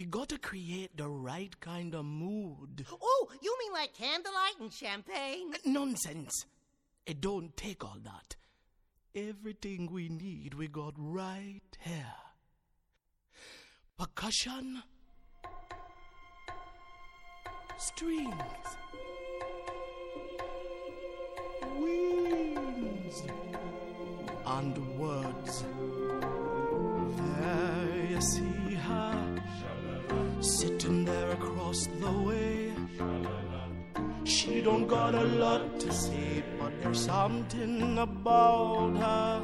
You gotta create the right kind of mood. Oh, you mean like candlelight and champagne? Uh, nonsense. It don't take all that. Everything we need, we got right here. Percussion, strings, winds, and words. There you see the way. She don't got a lot to say, but there's something about her.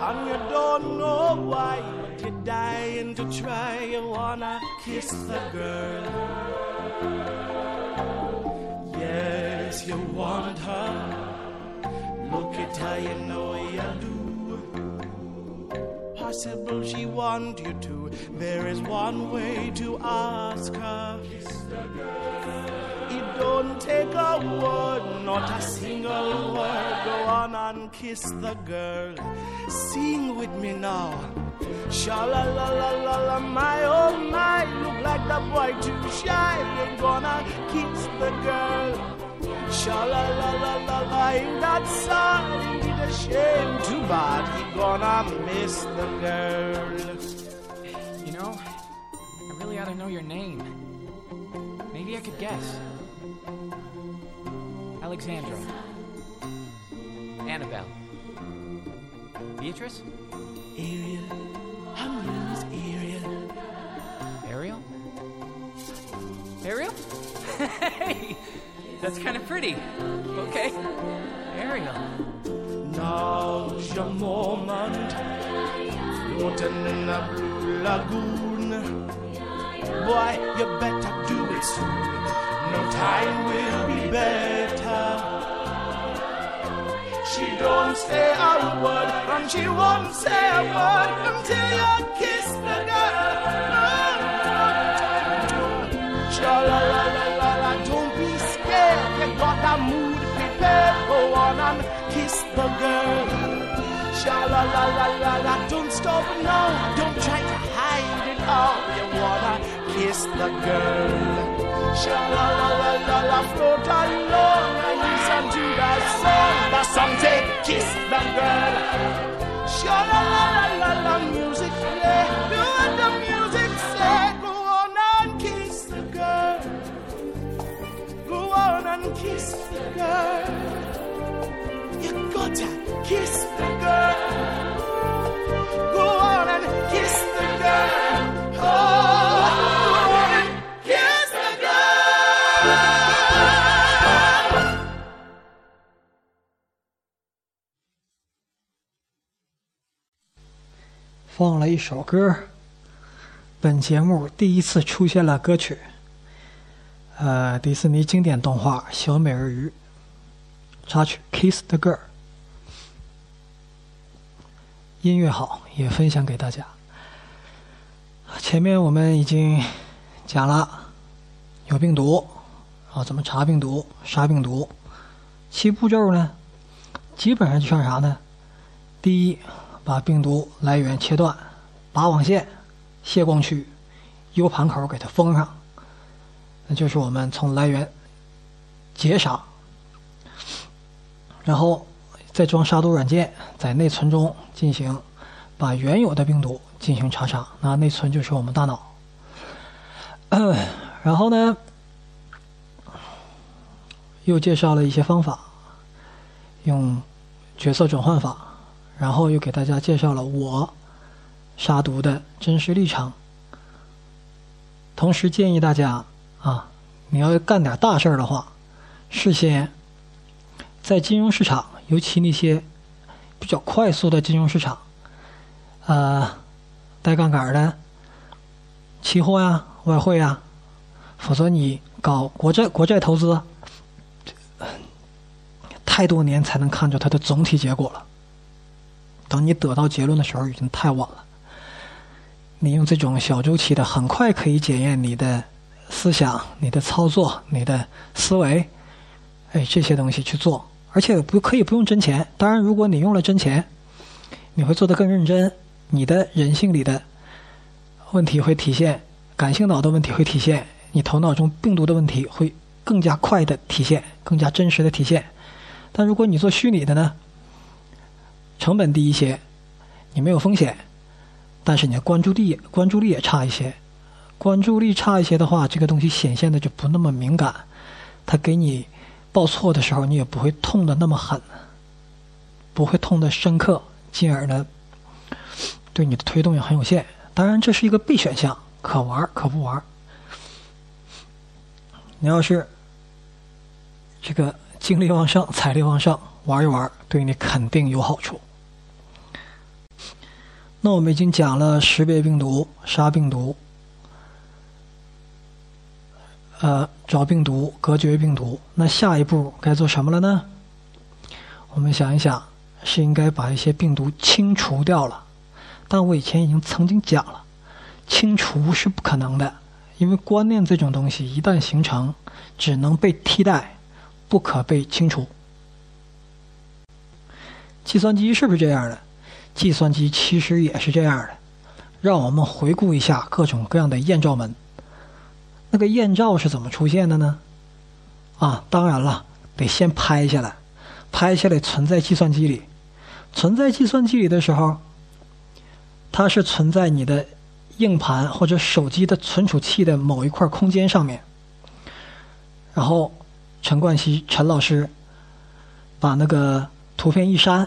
And you don't know why, but you're dying to try. You wanna kiss the girl. Yes, you want her. Look at her, you know you do. Possible she want you to. There is one way to ask her. It don't take a word, not a single word. Go on and kiss the girl. Sing with me now. Sha la la la la la, my oh my. Look like the boy too shy. Ain't gonna kiss the girl. Sha la la la la la, ain't that sad? Ain't it a shame? Too bad he gonna miss the girl. You know, I really ought to know your name. Maybe I could guess. Alexandra. Annabelle. Beatrice? Ariel, her name is Ariel. Ariel? Ariel? hey! That's kind of pretty. Okay. Ariel. Now's your moment. Floating in the blue lagoon. Boy, you better do it soon. No time will be better. She don't say a word, and she won't say a word until you kiss the girl. La la la la don't stop now. Don't try to hide it all. You wanna kiss the girl. Sha la la la la la, float along and listen to that song. The song say kiss the girl. Sha la la la la la, music play. Do what the music say. Go on and kiss the girl. Go on and kiss the girl. You gotta kiss the girl. 放了一首歌，本节目第一次出现了歌曲，呃，迪士尼经典动画《小美人鱼》插曲《Kiss the Girl》。音乐好，也分享给大家。前面我们已经讲了有病毒啊，怎么查病毒、杀病毒，七步骤呢，基本上就像啥呢？第一，把病毒来源切断，拔网线、泄光区、U 盘口给它封上，那就是我们从来源截杀，然后再装杀毒软件，在内存中进行把原有的病毒进行查杀。那内存就是我们大脑。然后呢，又介绍了一些方法，用角色转换法。然后又给大家介绍了我杀毒的真实历程，同时建议大家啊，你要干点大事儿的话，事先在金融市场，尤其那些比较快速的金融市场，呃，带杠杆的期货呀、外汇呀，否则你搞国债、国债投资，太多年才能看出它的总体结果了。等你得到结论的时候，已经太晚了。你用这种小周期的，很快可以检验你的思想、你的操作、你的思维，哎，这些东西去做，而且不可以不用真钱。当然，如果你用了真钱，你会做得更认真，你的人性里的问题会体现，感性脑的问题会体现，你头脑中病毒的问题会更加快的体现，更加真实的体现。但如果你做虚拟的呢，成本低一些，你没有风险，但是你的关注力关注力也差一些。关注力差一些的话，这个东西显现的就不那么敏感，它给你报错的时候，你也不会痛的那么狠，不会痛的深刻，进而呢，对你的推动也很有限。当然，这是一个 B 选项，可玩可不玩。你要是这个精力旺盛、财力旺盛，玩一玩，对你肯定有好处。那我们已经讲了识别病毒、杀病毒。呃，找病毒，隔绝病毒。那下一步该做什么了呢？我们想一想，是应该把一些病毒清除掉了。但我以前已经曾经讲了，清除是不可能的，因为观念这种东西一旦形成，只能被替代，不可被清除。计算机是不是这样的？计算机其实也是这样的。让我们回顾一下各种各样的艳照门。那个艳照是怎么出现的呢？啊，当然了，得先拍下来，拍下来存在计算机里。存在计算机里的时候，它是存在你的硬盘或者手机的存储器的某一块空间上面。然后，陈冠希陈老师把那个图片一删，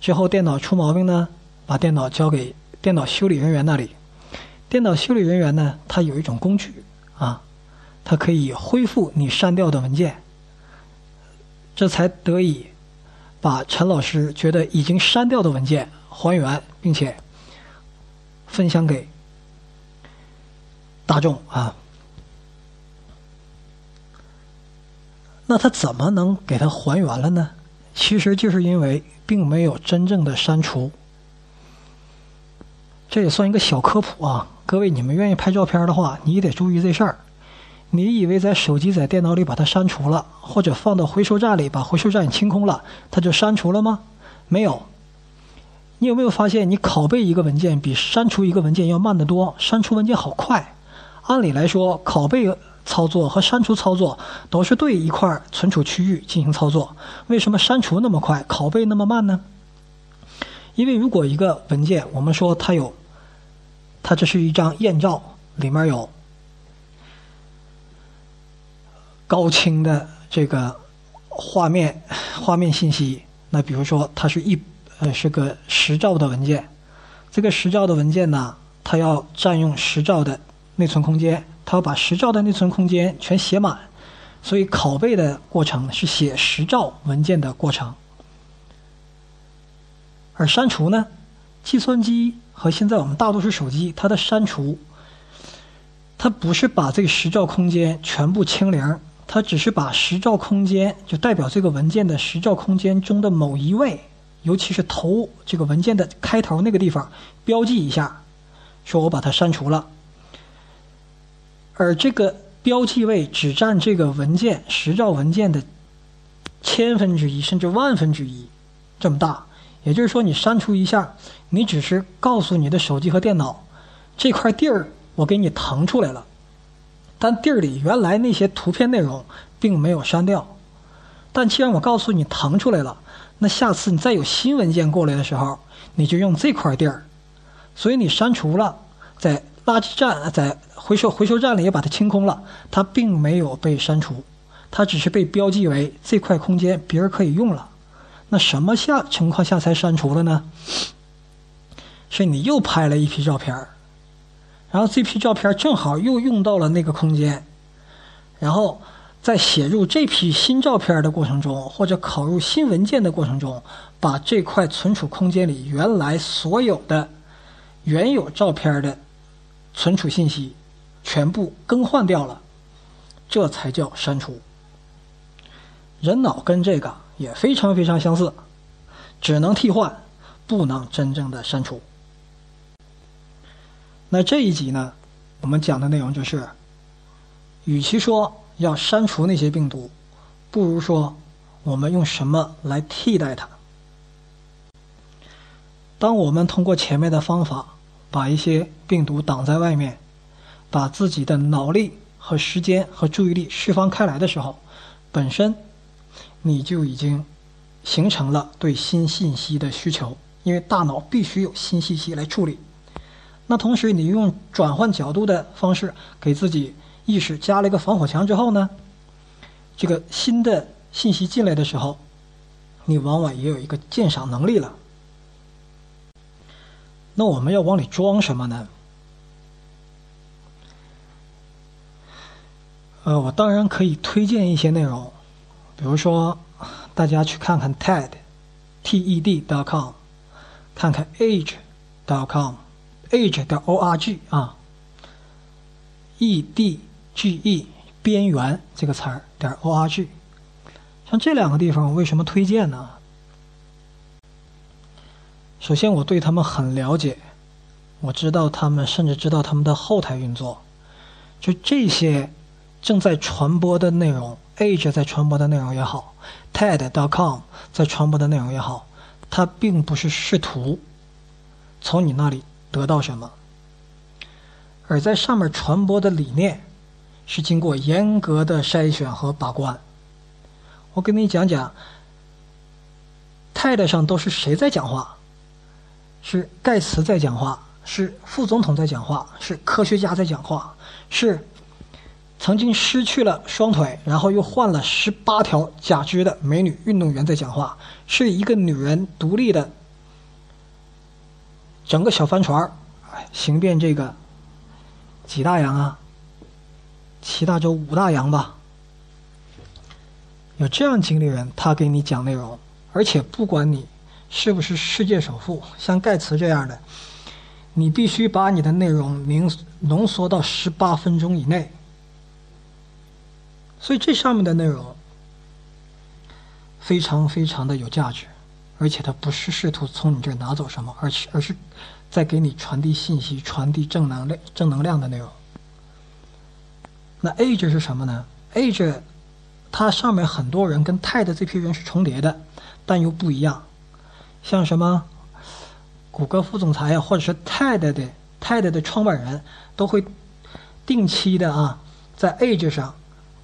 之后电脑出毛病呢，把电脑交给电脑修理人员那里。电脑修理人员呢，他有一种工具。啊，它可以恢复你删掉的文件，这才得以把陈老师觉得已经删掉的文件还原，并且分享给大众啊。那他怎么能给他还原了呢？其实就是因为并没有真正的删除，这也算一个小科普啊。各位，你们愿意拍照片的话，你得注意这事儿。你以为在手机、在电脑里把它删除了，或者放到回收站里把回收站清空了，它就删除了吗？没有。你有没有发现，你拷贝一个文件比删除一个文件要慢得多？删除文件好快。按理来说，拷贝操作和删除操作都是对一块存储区域进行操作，为什么删除那么快，拷贝那么慢呢？因为如果一个文件，我们说它有。它这是一张艳照，里面有高清的这个画面画面信息。那比如说，它是一呃是个十兆的文件，这个十兆的文件呢，它要占用十兆的内存空间，它要把十兆的内存空间全写满，所以拷贝的过程是写十兆文件的过程。而删除呢，计算机。和现在我们大多数手机，它的删除，它不是把这个十兆空间全部清零，它只是把十兆空间就代表这个文件的十兆空间中的某一位，尤其是头这个文件的开头那个地方标记一下，说我把它删除了。而这个标记位只占这个文件十兆文件的千分之一甚至万分之一这么大。也就是说，你删除一下，你只是告诉你的手机和电脑，这块地儿我给你腾出来了，但地儿里原来那些图片内容并没有删掉。但既然我告诉你腾出来了，那下次你再有新文件过来的时候，你就用这块地儿。所以你删除了，在垃圾站、在回收回收站里也把它清空了，它并没有被删除，它只是被标记为这块空间别人可以用了。那什么下情况下才删除了呢？是你又拍了一批照片然后这批照片正好又用到了那个空间，然后在写入这批新照片的过程中，或者拷入新文件的过程中，把这块存储空间里原来所有的原有照片的存储信息全部更换掉了，这才叫删除。人脑跟这个。也非常非常相似，只能替换，不能真正的删除。那这一集呢，我们讲的内容就是，与其说要删除那些病毒，不如说我们用什么来替代它。当我们通过前面的方法把一些病毒挡在外面，把自己的脑力和时间和注意力释放开来的时候，本身你就已经形成了对新信息的需求，因为大脑必须有新信息来处理。那同时，你用转换角度的方式给自己意识加了一个防火墙之后呢，这个新的信息进来的时候，你往往也有一个鉴赏能力了。那我们要往里装什么呢？呃，我当然可以推荐一些内容，比如说大家去看看 TED.T.E.D.com，看看 Age.com。age 的 org 啊，e d g e 边缘这个词儿点 org，像这两个地方，我为什么推荐呢？首先，我对他们很了解，我知道他们，甚至知道他们的后台运作。就这些正在传播的内容，age 在传播的内容也好，ted.com 在传播的内容也好，它并不是试图从你那里。得到什么？而在上面传播的理念是经过严格的筛选和把关。我跟你讲讲，TED 上都是谁在讲话？是盖茨在讲话，是副总统在讲话，是科学家在讲话，是曾经失去了双腿然后又换了十八条假肢的美女运动员在讲话，是一个女人独立的。整个小帆船行遍这个几大洋啊？七大洲五大洋吧。有这样经历人，他给你讲内容，而且不管你是不是世界首富，像盖茨这样的，你必须把你的内容浓浓缩到十八分钟以内。所以这上面的内容非常非常的有价值。而且他不是试图从你这儿拿走什么，而是而是在给你传递信息、传递正能量、正能量的内容。那 Age 是什么呢？Age 它上面很多人跟 TED 这批人是重叠的，但又不一样。像什么谷歌副总裁啊，或者是 TED 的 TED 的创办人，都会定期的啊，在 Age 上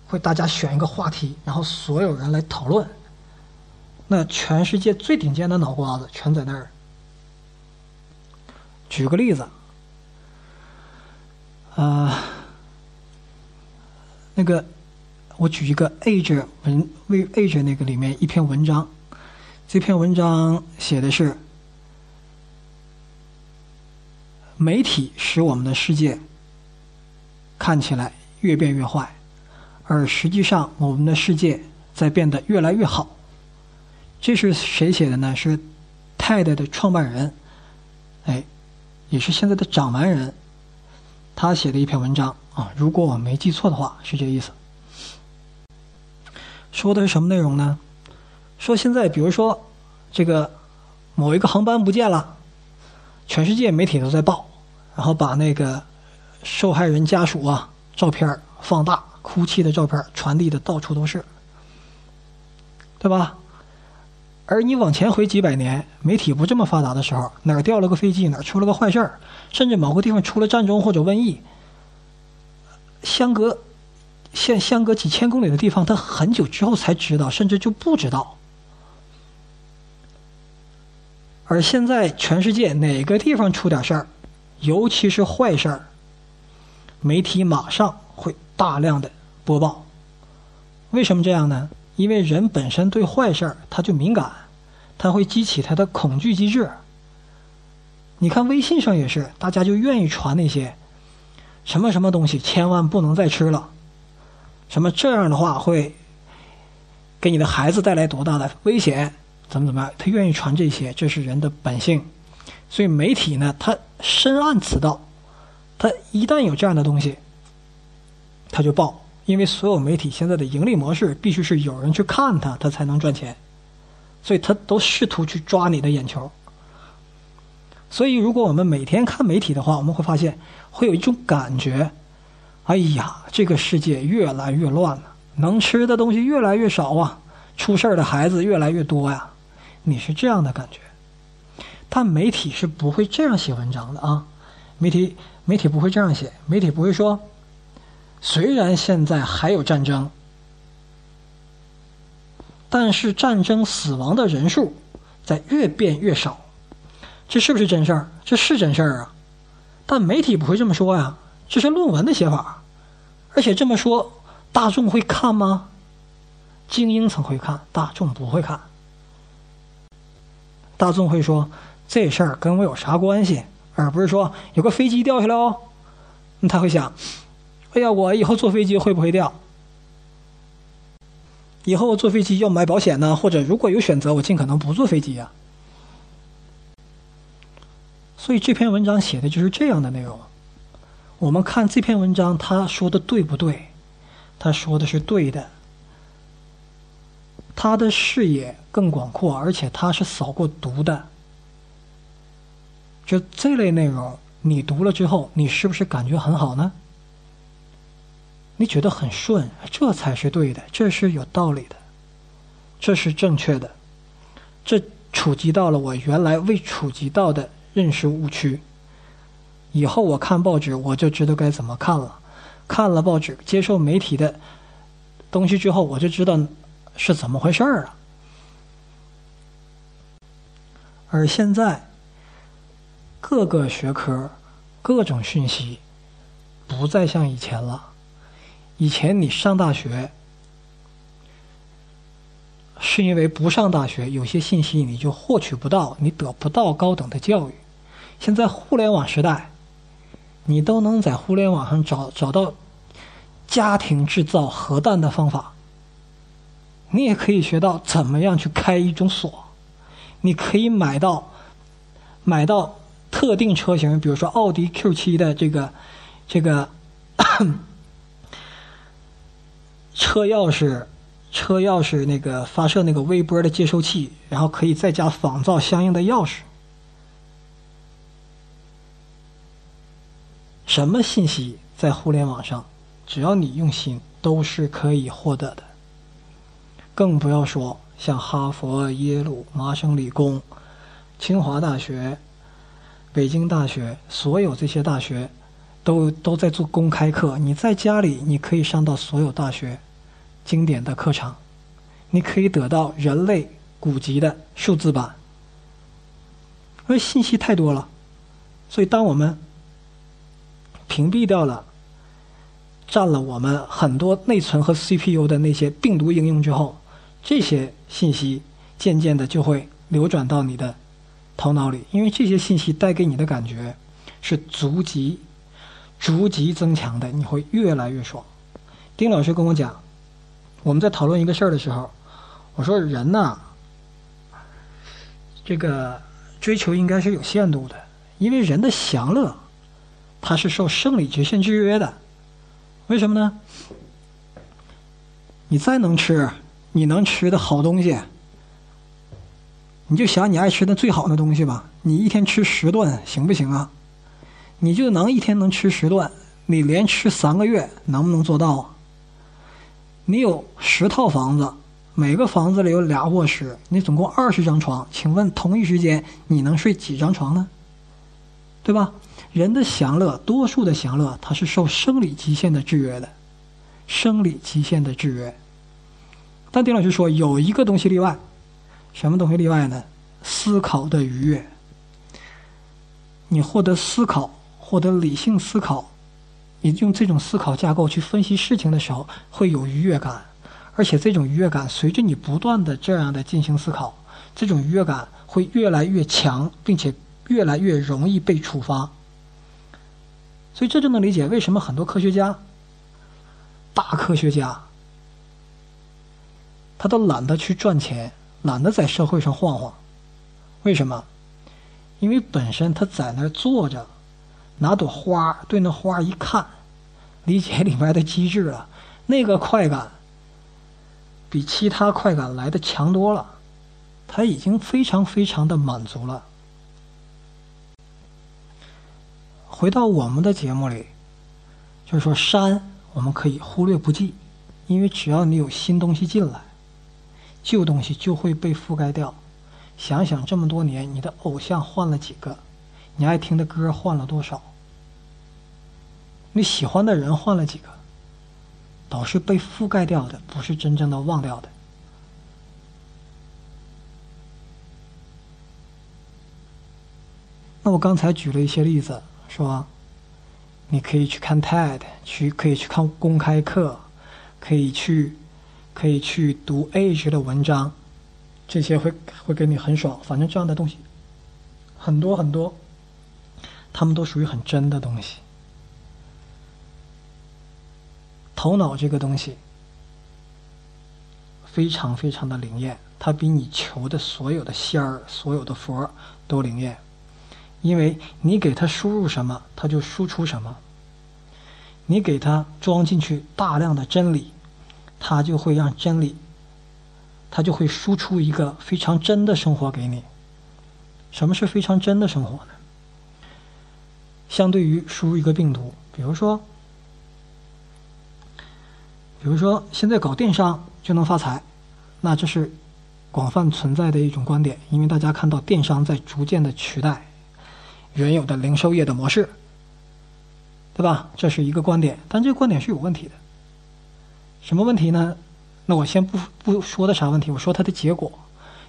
会大家选一个话题，然后所有人来讨论。那全世界最顶尖的脑瓜子全在那儿。举个例子，啊，那个我举一个 Age 文为 Age 那个里面一篇文章，这篇文章写的是媒体使我们的世界看起来越变越坏，而实际上我们的世界在变得越来越好。这是谁写的呢？是 TED 的创办人，哎，也是现在的掌门人，他写的一篇文章啊。如果我没记错的话，是这意思。说的是什么内容呢？说现在，比如说这个某一个航班不见了，全世界媒体都在报，然后把那个受害人家属啊照片放大，哭泣的照片传递的到处都是，对吧？而你往前回几百年，媒体不这么发达的时候，哪掉了个飞机，哪出了个坏事儿，甚至某个地方出了战争或者瘟疫，相隔相相隔几千公里的地方，他很久之后才知道，甚至就不知道。而现在，全世界哪个地方出点事儿，尤其是坏事儿，媒体马上会大量的播报。为什么这样呢？因为人本身对坏事儿他就敏感，他会激起他的恐惧机制。你看微信上也是，大家就愿意传那些什么什么东西，千万不能再吃了，什么这样的话会给你的孩子带来多大的危险，怎么怎么样？他愿意传这些，这是人的本性。所以媒体呢，他深谙此道，他一旦有这样的东西，他就报。因为所有媒体现在的盈利模式必须是有人去看它，它才能赚钱，所以他都试图去抓你的眼球。所以，如果我们每天看媒体的话，我们会发现会有一种感觉：哎呀，这个世界越来越乱了，能吃的东西越来越少啊，出事儿的孩子越来越多呀。你是这样的感觉，但媒体是不会这样写文章的啊。媒体媒体不会这样写，媒体不会说，虽然现在还有战争，但是战争死亡的人数在越变越少，这是不是真事儿？这是真事儿啊！但媒体不会这么说呀，这是论文的写法，而且这么说，大众会看吗？精英层会看，大众不会看。大众会说这事儿跟我有啥关系，而不是说有个飞机掉下来哦，他会想，哎呀，我以后坐飞机会不会掉？以后坐飞机要买保险呢，或者如果有选择，我尽可能不坐飞机呀。所以这篇文章写的就是这样的内容。我们看这篇文章，他说的对不对？他说的是对的。他的视野更广阔，而且他是扫过毒的。就这类内容，你读了之后，你是不是感觉很好呢？你觉得很顺，这才是对的，这是有道理的，这是正确的，这触及到了我原来未触及到的认识误区。以后我看报纸，我就知道该怎么看了。看了报纸，接受媒体的东西之后，我就知道。是怎么回事儿了？而现在，各个学科、各种讯息，不再像以前了。以前你上大学，是因为不上大学，有些信息你就获取不到，你得不到高等的教育。现在互联网时代，你都能在互联网上找找到家庭制造核弹的方法。你也可以学到怎么样去开一种锁，你可以买到买到特定车型，比如说奥迪 Q 七的这个这个车钥匙车钥匙那个发射那个微波的接收器，然后可以在家仿造相应的钥匙。什么信息在互联网上，只要你用心，都是可以获得的。更不要说像哈佛、耶鲁、麻省理工、清华大学、北京大学，所有这些大学都都在做公开课。你在家里，你可以上到所有大学经典的课程，你可以得到人类古籍的数字版。因为信息太多了，所以当我们屏蔽掉了占了我们很多内存和 CPU 的那些病毒应用之后，这些信息渐渐的就会流转到你的头脑里，因为这些信息带给你的感觉是逐级、逐级增强的，你会越来越爽。丁老师跟我讲，我们在讨论一个事儿的时候，我说人呐，这个追求应该是有限度的，因为人的享乐它是受生理极限制约的。为什么呢？你再能吃。你能吃的好东西，你就想你爱吃的最好的东西吧。你一天吃十顿行不行啊？你就能一天能吃十顿，你连吃三个月能不能做到啊？你有十套房子，每个房子里有俩卧室，你总共二十张床，请问同一时间你能睡几张床呢？对吧？人的享乐，多数的享乐，它是受生理极限的制约的，生理极限的制约。但丁老师说有一个东西例外，什么东西例外呢？思考的愉悦。你获得思考，获得理性思考，你用这种思考架构去分析事情的时候，会有愉悦感，而且这种愉悦感随着你不断的这样的进行思考，这种愉悦感会越来越强，并且越来越容易被触发。所以这就能理解为什么很多科学家，大科学家。他都懒得去赚钱，懒得在社会上晃晃，为什么？因为本身他在那儿坐着，拿朵花对那花一看，理解里面的机制了，那个快感比其他快感来的强多了，他已经非常非常的满足了。回到我们的节目里，就是说山我们可以忽略不计，因为只要你有新东西进来。旧东西就会被覆盖掉。想想这么多年，你的偶像换了几个？你爱听的歌换了多少？你喜欢的人换了几个，都是被覆盖掉的，不是真正的忘掉的。那我刚才举了一些例子，说你可以去看 TED，去可以去看公开课，可以去可以去读 Age 的文章，这些会会给你很爽。反正这样的东西很多很多，他们都属于很真的东西。头脑这个东西非常非常的灵验，它比你求的所有的仙儿、所有的佛都灵验，因为你给它输入什么，它就输出什么。你给它装进去大量的真理，它就会让真理，它就会输出一个非常真的生活给你。什么是非常真的生活呢？相对于输入一个病毒，比如说。比如说，现在搞电商就能发财，那这是广泛存在的一种观点，因为大家看到电商在逐渐的取代原有的零售业的模式，对吧？这是一个观点，但这个观点是有问题的。什么问题呢？那我先不不说的啥问题，我说它的结果。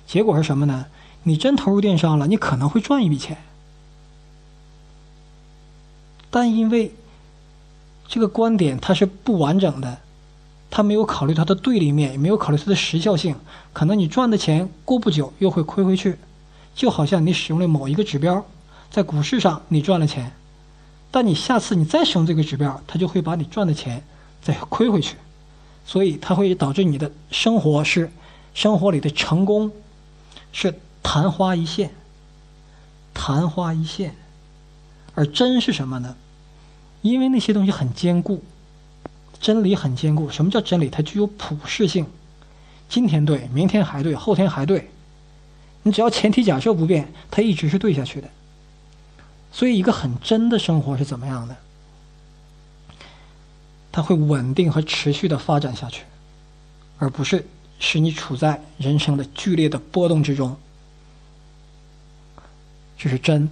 结果是什么呢？你真投入电商了，你可能会赚一笔钱，但因为这个观点它是不完整的。他没有考虑它的对立面，也没有考虑它的时效性。可能你赚的钱过不久又会亏回去，就好像你使用了某一个指标，在股市上你赚了钱，但你下次你再使用这个指标，它就会把你赚的钱再亏回去。所以它会导致你的生活是生活里的成功是昙花一现，昙花一现。而真是什么呢？因为那些东西很坚固。真理很坚固。什么叫真理？它具有普适性，今天对，明天还对，后天还对。你只要前提假设不变，它一直是对下去的。所以，一个很真的生活是怎么样的？它会稳定和持续的发展下去，而不是使你处在人生的剧烈的波动之中。这是真。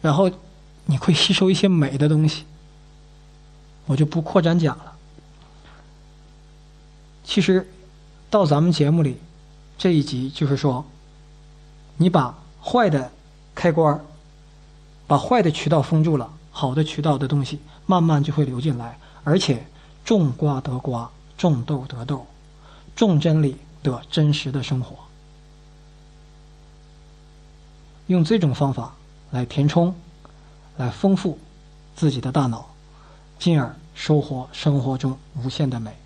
然后。你会吸收一些美的东西，我就不扩展讲了。其实，到咱们节目里这一集，就是说，你把坏的开关把坏的渠道封住了，好的渠道的东西慢慢就会流进来，而且种瓜得瓜，种豆得豆，种真理得真实的生活。用这种方法来填充。来丰富自己的大脑，进而收获生活中无限的美。